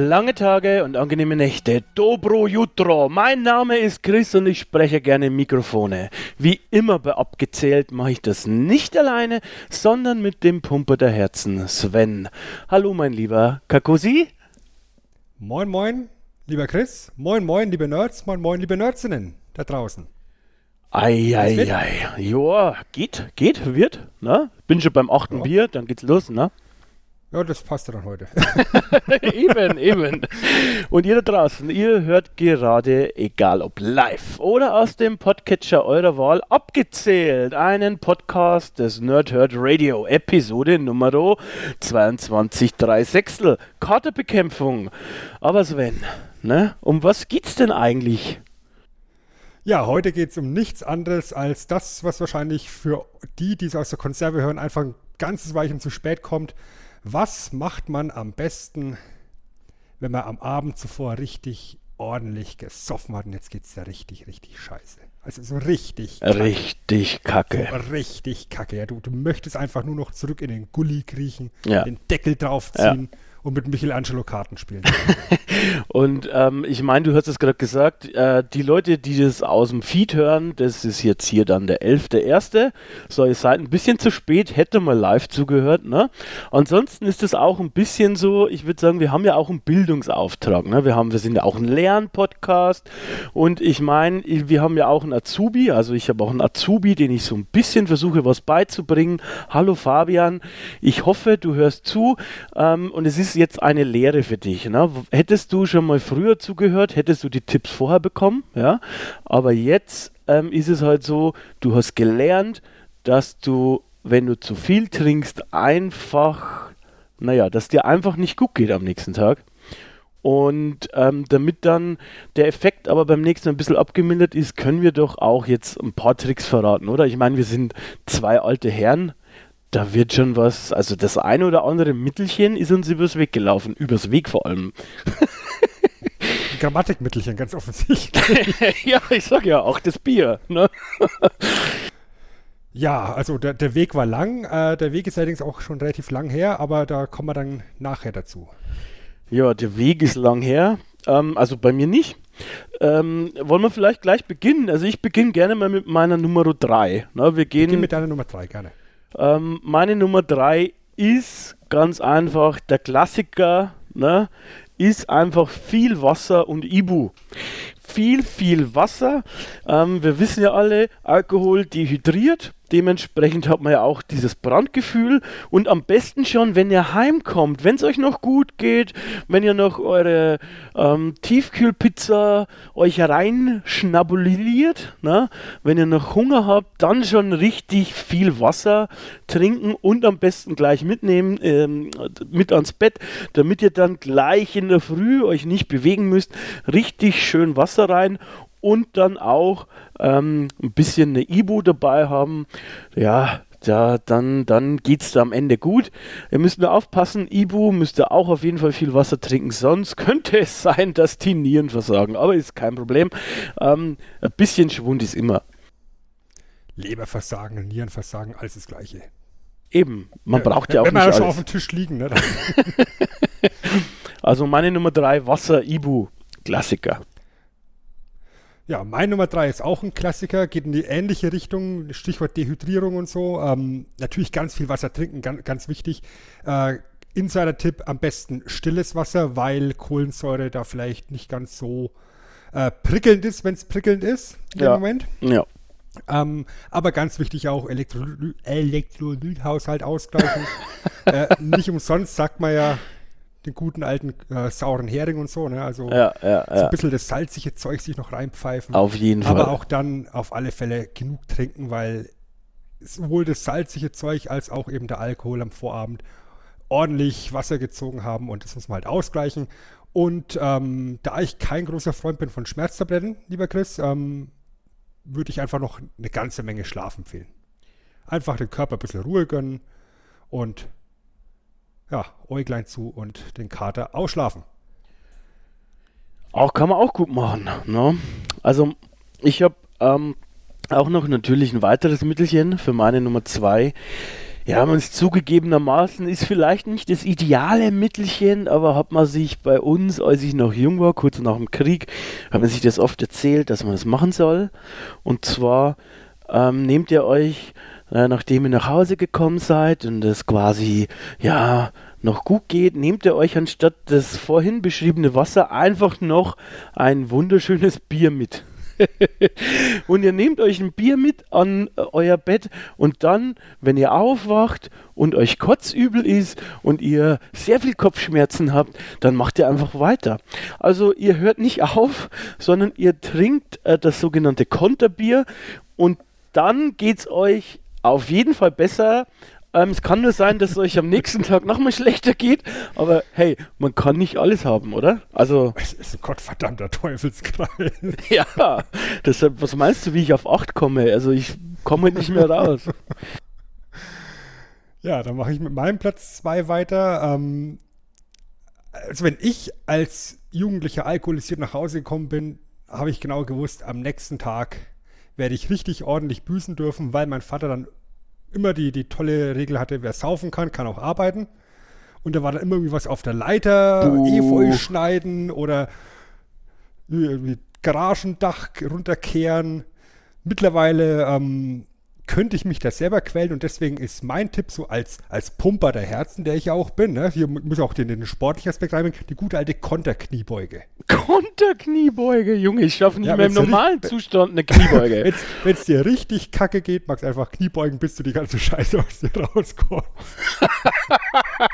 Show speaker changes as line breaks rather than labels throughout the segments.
Lange Tage und angenehme Nächte. Dobro Jutro. Mein Name ist Chris und ich spreche gerne Mikrofone. Wie immer bei Abgezählt mache ich das nicht alleine, sondern mit dem Pumper der Herzen, Sven. Hallo, mein lieber Kakosi.
Moin, moin, lieber Chris. Moin, moin, liebe Nerds. Moin, moin, liebe Nerdsinnen da draußen.
Eieiei. Joa, geht, geht, wird. Ne? Bin schon beim achten ja. Bier, dann geht's los, ne?
Ja, das passt dann heute.
eben, eben. Und ihr da draußen, ihr hört gerade, egal ob live oder aus dem Podcatcher eurer Wahl, abgezählt einen Podcast des Nerdhurt Radio, Episode Nummer 22 3 Sechstel, Katerbekämpfung. Aber Sven, ne, um was geht's denn eigentlich?
Ja, heute geht es um nichts anderes als das, was wahrscheinlich für die, die es aus der Konserve hören, einfach ein ganzes Weichen zu spät kommt was macht man am besten, wenn man am Abend zuvor richtig ordentlich gesoffen hat und jetzt geht es ja richtig, richtig scheiße. Also so richtig
kacke. Richtig kacke.
So richtig kacke. Ja, du, du möchtest einfach nur noch zurück in den Gully kriechen, ja. den Deckel draufziehen. Ja und mit Michelangelo Karten spielen.
und ähm, ich meine, du hast es gerade gesagt, äh, die Leute, die das aus dem Feed hören, das ist jetzt hier dann der 11.1. So, ihr seid ein bisschen zu spät, hätte mal live zugehört. Ne? Ansonsten ist es auch ein bisschen so, ich würde sagen, wir haben ja auch einen Bildungsauftrag. Ne? Wir, haben, wir sind ja auch ein Lernpodcast und ich meine, wir haben ja auch einen Azubi, also ich habe auch einen Azubi, den ich so ein bisschen versuche, was beizubringen. Hallo Fabian, ich hoffe, du hörst zu ähm, und es ist jetzt eine Lehre für dich. Ne? Hättest du schon mal früher zugehört, hättest du die Tipps vorher bekommen, ja. Aber jetzt ähm, ist es halt so, du hast gelernt, dass du, wenn du zu viel trinkst, einfach, naja, dass dir einfach nicht gut geht am nächsten Tag. Und ähm, damit dann der Effekt aber beim nächsten Mal ein bisschen abgemildert ist, können wir doch auch jetzt ein paar Tricks verraten, oder? Ich meine, wir sind zwei alte Herren, da wird schon was, also das eine oder andere Mittelchen ist uns übers Weg gelaufen, übers Weg vor allem.
Grammatikmittelchen, ganz offensichtlich.
ja, ich sag ja auch das Bier. Ne?
ja, also der, der Weg war lang. Äh, der Weg ist allerdings auch schon relativ lang her, aber da kommen wir dann nachher dazu.
Ja, der Weg ist lang her. Ähm, also bei mir nicht. Ähm, wollen wir vielleicht gleich beginnen? Also ich beginne gerne mal mit meiner Nummer 3. Ne, wir gehen
Beginn mit deiner Nummer 3, gerne.
Ähm, meine Nummer drei ist ganz einfach der Klassiker, ne, ist einfach viel Wasser und Ibu. Viel, viel Wasser. Ähm, wir wissen ja alle, Alkohol dehydriert. Dementsprechend hat man ja auch dieses Brandgefühl und am besten schon, wenn ihr heimkommt, wenn es euch noch gut geht, wenn ihr noch eure ähm, Tiefkühlpizza euch reinschnabuliert, ne? wenn ihr noch Hunger habt, dann schon richtig viel Wasser trinken und am besten gleich mitnehmen, ähm, mit ans Bett, damit ihr dann gleich in der Früh euch nicht bewegen müsst, richtig schön Wasser rein und dann auch ähm, ein bisschen eine Ibu dabei haben. Ja, ja, dann, dann geht es da am Ende gut. Ihr müsst nur aufpassen, Ibu müsst ihr auch auf jeden Fall viel Wasser trinken, sonst könnte es sein, dass die Nieren versagen. Aber ist kein Problem. Ähm, ein bisschen Schwund ist immer.
Leberversagen, Nierenversagen, alles das Gleiche.
Eben, man ja, braucht ja auch
wenn
nicht
man
schon
auf dem Tisch liegen. Ne?
also meine Nummer drei, Wasser, Ibu, Klassiker.
Ja, mein Nummer drei ist auch ein Klassiker, geht in die ähnliche Richtung, Stichwort Dehydrierung und so. Ähm, natürlich ganz viel Wasser trinken, ganz, ganz wichtig. Äh, Insider-Tipp, am besten stilles Wasser, weil Kohlensäure da vielleicht nicht ganz so äh, prickelnd ist, wenn es prickelnd ist
im ja. Moment.
Ja. Ähm, aber ganz wichtig auch Elektrolythaushalt ausgleichen. äh, nicht umsonst sagt man ja, den guten alten äh, sauren Hering und so, ne? Also
ja, ja,
so ein bisschen das salzige Zeug sich noch reinpfeifen.
Auf jeden Fall.
Aber auch dann auf alle Fälle genug trinken, weil sowohl das salzige Zeug als auch eben der Alkohol am Vorabend ordentlich Wasser gezogen haben und das muss man halt ausgleichen. Und ähm, da ich kein großer Freund bin von Schmerztabletten, lieber Chris, ähm, würde ich einfach noch eine ganze Menge Schlaf empfehlen. Einfach den Körper ein bisschen Ruhe gönnen und ja, Äuglein zu und den Kater ausschlafen.
Auch kann man auch gut machen. Ne? Also ich habe ähm, auch noch natürlich ein weiteres Mittelchen für meine Nummer zwei. Ja, man ist zugegebenermaßen, ist vielleicht nicht das ideale Mittelchen, aber hat man sich bei uns, als ich noch jung war, kurz nach dem Krieg, hat man sich das oft erzählt, dass man das machen soll. Und zwar ähm, nehmt ihr euch, äh, nachdem ihr nach Hause gekommen seid und es quasi, ja, noch gut geht, nehmt ihr euch anstatt das vorhin beschriebene Wasser einfach noch ein wunderschönes Bier mit. und ihr nehmt euch ein Bier mit an äh, euer Bett und dann, wenn ihr aufwacht und euch kotzübel ist und ihr sehr viel Kopfschmerzen habt, dann macht ihr einfach weiter. Also ihr hört nicht auf, sondern ihr trinkt äh, das sogenannte Konterbier und dann geht es euch auf jeden Fall besser, ähm, es kann nur sein, dass es euch am nächsten Tag nochmal schlechter geht, aber hey, man kann nicht alles haben, oder? Also.
Es ist ein gottverdammter Teufelskreis.
ja, deshalb, was meinst du, wie ich auf 8 komme? Also ich komme nicht mehr raus.
Ja, dann mache ich mit meinem Platz 2 weiter. Ähm, also wenn ich als Jugendlicher alkoholisiert nach Hause gekommen bin, habe ich genau gewusst, am nächsten Tag werde ich richtig ordentlich büßen dürfen, weil mein Vater dann immer die, die tolle Regel hatte, wer saufen kann, kann auch arbeiten. Und da war dann immer irgendwie was auf der Leiter, Buh. Efeu schneiden oder Garagendach runterkehren. Mittlerweile ähm, könnte ich mich da selber quälen und deswegen ist mein Tipp so als, als Pumper der Herzen, der ich ja auch bin, ne? hier muss auch den, den sportlichen Aspekt reinbringen, die gute alte Konterkniebeuge.
Konterkniebeuge, Junge, ich schaffe nicht ja, mehr im normalen richtig, Zustand eine Kniebeuge.
Wenn es dir richtig kacke geht, magst einfach Kniebeugen, bis du die ganze Scheiße aus dir rauskommst.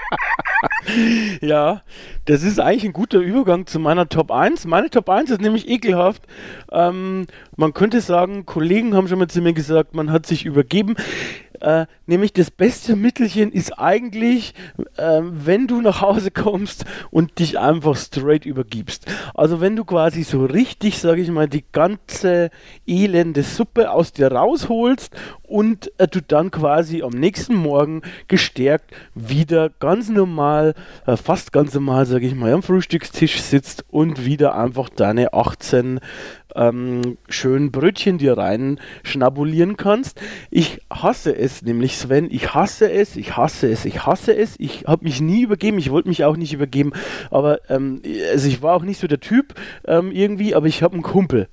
ja, das ist eigentlich ein guter Übergang zu meiner Top 1. Meine Top 1 ist nämlich ekelhaft. Ähm, man könnte sagen, Kollegen haben schon mal zu mir gesagt, man hat sich übergeben. Äh, nämlich das beste Mittelchen ist eigentlich, äh, wenn du nach Hause kommst und dich einfach straight übergibst. Also wenn du quasi so richtig, sage ich mal, die ganze elende Suppe aus dir rausholst und äh, du dann quasi am nächsten Morgen gestärkt wieder ganz normal, äh, fast ganz normal, sage ich mal, am Frühstückstisch sitzt und wieder einfach deine 18 ähm, schönen Brötchen dir rein schnabulieren kannst. Ich hasse es nämlich, Sven. Ich hasse es, ich hasse es, ich hasse es. Ich habe mich nie übergeben, ich wollte mich auch nicht übergeben. Aber ähm, also ich war auch nicht so der Typ ähm, irgendwie, aber ich habe einen Kumpel.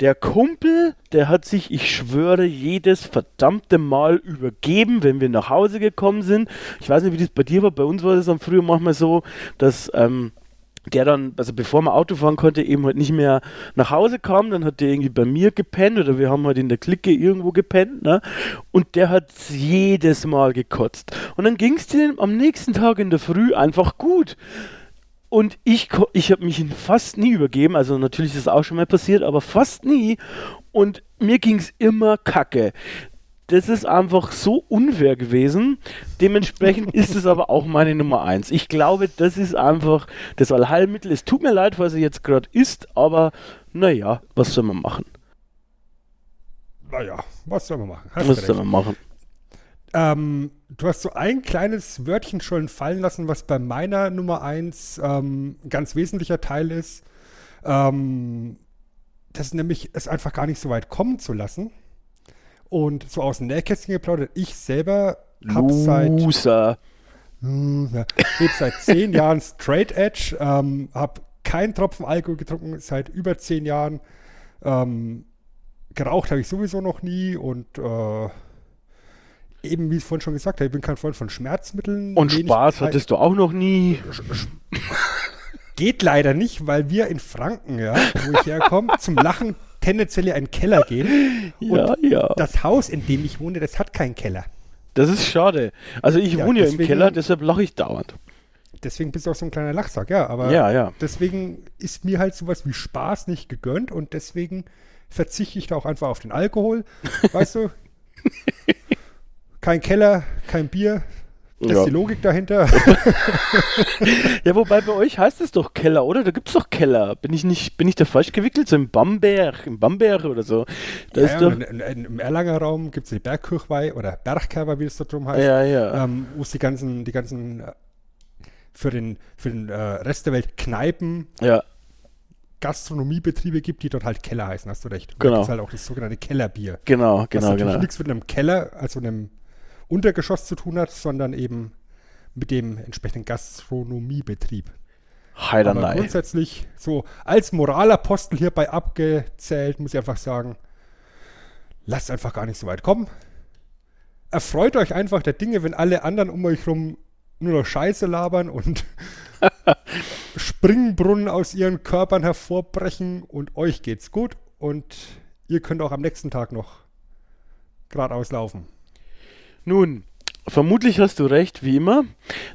Der Kumpel, der hat sich, ich schwöre, jedes verdammte Mal übergeben, wenn wir nach Hause gekommen sind. Ich weiß nicht, wie das bei dir war. Bei uns war das dann früher manchmal so, dass ähm, der dann, also bevor man Auto fahren konnte, eben halt nicht mehr nach Hause kam, dann hat der irgendwie bei mir gepennt oder wir haben halt in der Clique irgendwo gepennt, ne? Und der hat jedes Mal gekotzt. Und dann ging es dem am nächsten Tag in der Früh einfach gut. Und ich, ich habe mich fast nie übergeben, also natürlich ist es auch schon mal passiert, aber fast nie. Und mir ging es immer kacke das ist einfach so unfair gewesen. Dementsprechend ist es aber auch meine Nummer eins. Ich glaube, das ist einfach das Allheilmittel. Es tut mir leid, was er jetzt gerade ist, aber naja, was soll man machen?
Naja, was soll man machen?
Hast was soll man machen?
Ähm, du hast so ein kleines Wörtchen schon fallen lassen, was bei meiner Nummer eins ähm, ein ganz wesentlicher Teil ist. Ähm, das ist nämlich es einfach gar nicht so weit kommen zu lassen. Und so aus dem Nähkästchen geplaudert, ich selber habe seit, hm, lebe seit zehn Jahren Straight Edge, ähm, habe keinen Tropfen Alkohol getrunken seit über zehn Jahren. Ähm, geraucht habe ich sowieso noch nie und äh, eben, wie ich vorhin schon gesagt habe, ich bin kein Freund von Schmerzmitteln.
Und Spaß hattest du auch noch nie.
Geht leider nicht, weil wir in Franken, ja, wo ich herkomme, zum Lachen tendenziell in einen Keller gehen.
Ja, ja.
Das Haus, in dem ich wohne, das hat keinen Keller.
Das ist schade. Also ich ja, wohne ja im Keller, deshalb lache ich dauernd.
Deswegen bist du auch so ein kleiner Lachsack, ja. Aber
ja, ja.
deswegen ist mir halt sowas wie Spaß nicht gegönnt und deswegen verzichte ich da auch einfach auf den Alkohol. weißt du? kein Keller, kein Bier. Das
Ja.
ist die Logik dahinter.
Ja, wobei bei euch heißt es doch Keller, oder? Da gibt's doch Keller. Bin ich nicht, bin ich da falsch gewickelt? So im Bamberg, im Bamberg oder so. Da
ja,
ist
ja,
doch.
in, in, Im Erlanger Raum gibt es die Bergkirchweih oder Bergkerber, wie es da drum heißt.
Ja, ja.
ähm, wo es die ganzen, die ganzen äh, für den, für den äh, Rest der Welt Kneipen,
ja,
Gastronomiebetriebe gibt, die dort halt Keller heißen, hast du recht. Und
Genau.
Da gibt's halt auch das sogenannte Kellerbier.
genau, genau,
natürlich
genau.
nichts mit einem Keller, also einem Untergeschoss zu tun hat, sondern eben mit dem entsprechenden Gastronomiebetrieb. Aber
Heidernei.
grundsätzlich so als Moralapostel hierbei abgezählt, muss ich einfach sagen, lasst einfach gar nicht so weit kommen. Erfreut euch einfach der Dinge, wenn alle anderen um euch rum nur noch Scheiße labern und Springbrunnen aus ihren Körpern hervorbrechen und euch geht's gut und ihr könnt auch am nächsten Tag noch geradeaus laufen.
Nun, vermutlich hast du recht, wie immer.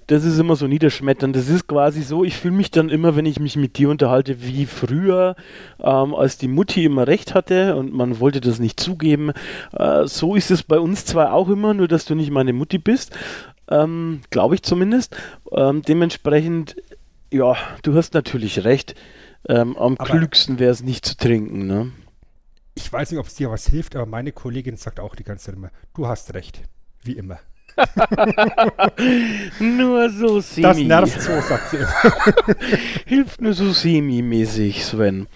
Das ist immer so niederschmetternd. Das ist quasi so, ich fühle mich dann immer, wenn ich mich mit dir unterhalte, wie früher, ähm, als die Mutti immer recht hatte und man wollte das nicht zugeben. Äh, so ist es bei uns zwar auch immer, nur dass du nicht meine Mutti bist. Ähm, Glaube ich zumindest. Ähm, dementsprechend, ja, du hast natürlich recht. Ähm, am
Aber-
klügsten wäre es nicht zu trinken, ne?
Ich weiß nicht, ob es dir was hilft, aber meine Kollegin sagt auch die ganze Zeit immer, du hast recht. Wie immer.
Nur so semi.
Das nervt so, sagt sie immer.
Hilft nur so semi-mäßig, Sven.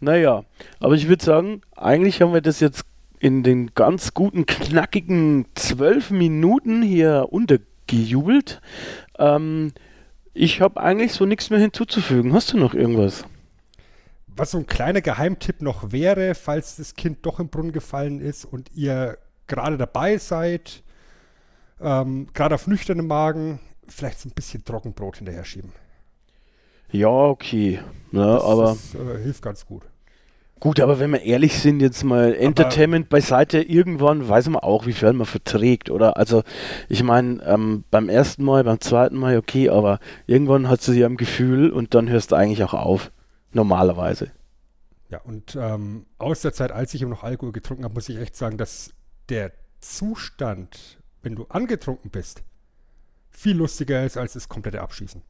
Naja, aber ich würde sagen, eigentlich haben wir das jetzt in den ganz guten, knackigen zwölf Minuten hier untergejubelt. Ähm, ich habe eigentlich so nichts mehr hinzuzufügen. Hast du noch irgendwas?
Was so ein kleiner Geheimtipp noch wäre, falls das Kind doch im Brunnen gefallen ist und ihr gerade dabei seid, ähm, gerade auf nüchternem Magen, vielleicht so ein bisschen Trockenbrot hinterher schieben.
Ja, okay. Ja,
Das,
aber
das äh, hilft ganz gut.
gut, aber wenn wir ehrlich sind, jetzt mal Entertainment beiseite, irgendwann weiß man auch, wie viel man verträgt, oder? Also, ich meine, ähm, beim ersten Mal, beim zweiten Mal, okay, aber irgendwann hast du sie am Gefühl und dann hörst du eigentlich auch auf. Normalerweise.
Ja, und ähm, aus der Zeit, als ich eben noch Alkohol getrunken habe, muss ich echt sagen, dass der Zustand, wenn du angetrunken bist, viel lustiger ist als das komplette Abschießen.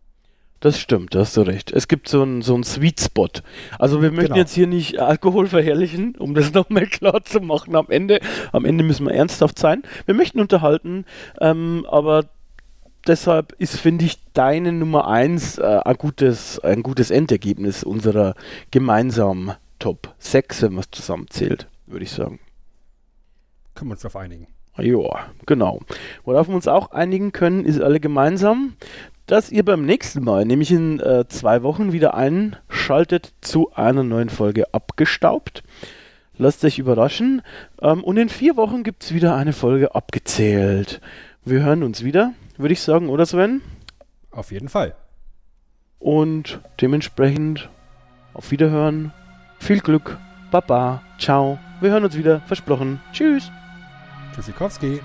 Das stimmt, da hast du recht. Es gibt so einen so einen Sweet Spot. Also wir möchten
Genau.
jetzt hier nicht Alkohol verherrlichen, um das nochmal klar zu machen am Ende. Am Ende müssen wir ernsthaft sein. Wir möchten unterhalten, ähm, aber deshalb ist, finde ich, deine Nummer eins äh, ein, gutes, ein gutes Endergebnis unserer gemeinsamen Top 6, wenn man es zusammenzählt, würde ich sagen.
Können wir uns darauf einigen.
Ja, genau. Worauf wir uns auch einigen können, ist alle gemeinsam, dass ihr beim nächsten Mal, nämlich in äh, zwei Wochen, wieder einschaltet zu einer neuen Folge Abgestaubt. Lasst euch überraschen. Ähm, und in vier Wochen gibt es wieder eine Folge abgezählt. Wir hören uns wieder, würde ich sagen, oder Sven?
Auf jeden Fall.
Und dementsprechend auf Wiederhören. Viel Glück. Baba. Ciao. Wir hören uns wieder. Versprochen. Tschüss.
Tschüssikowski.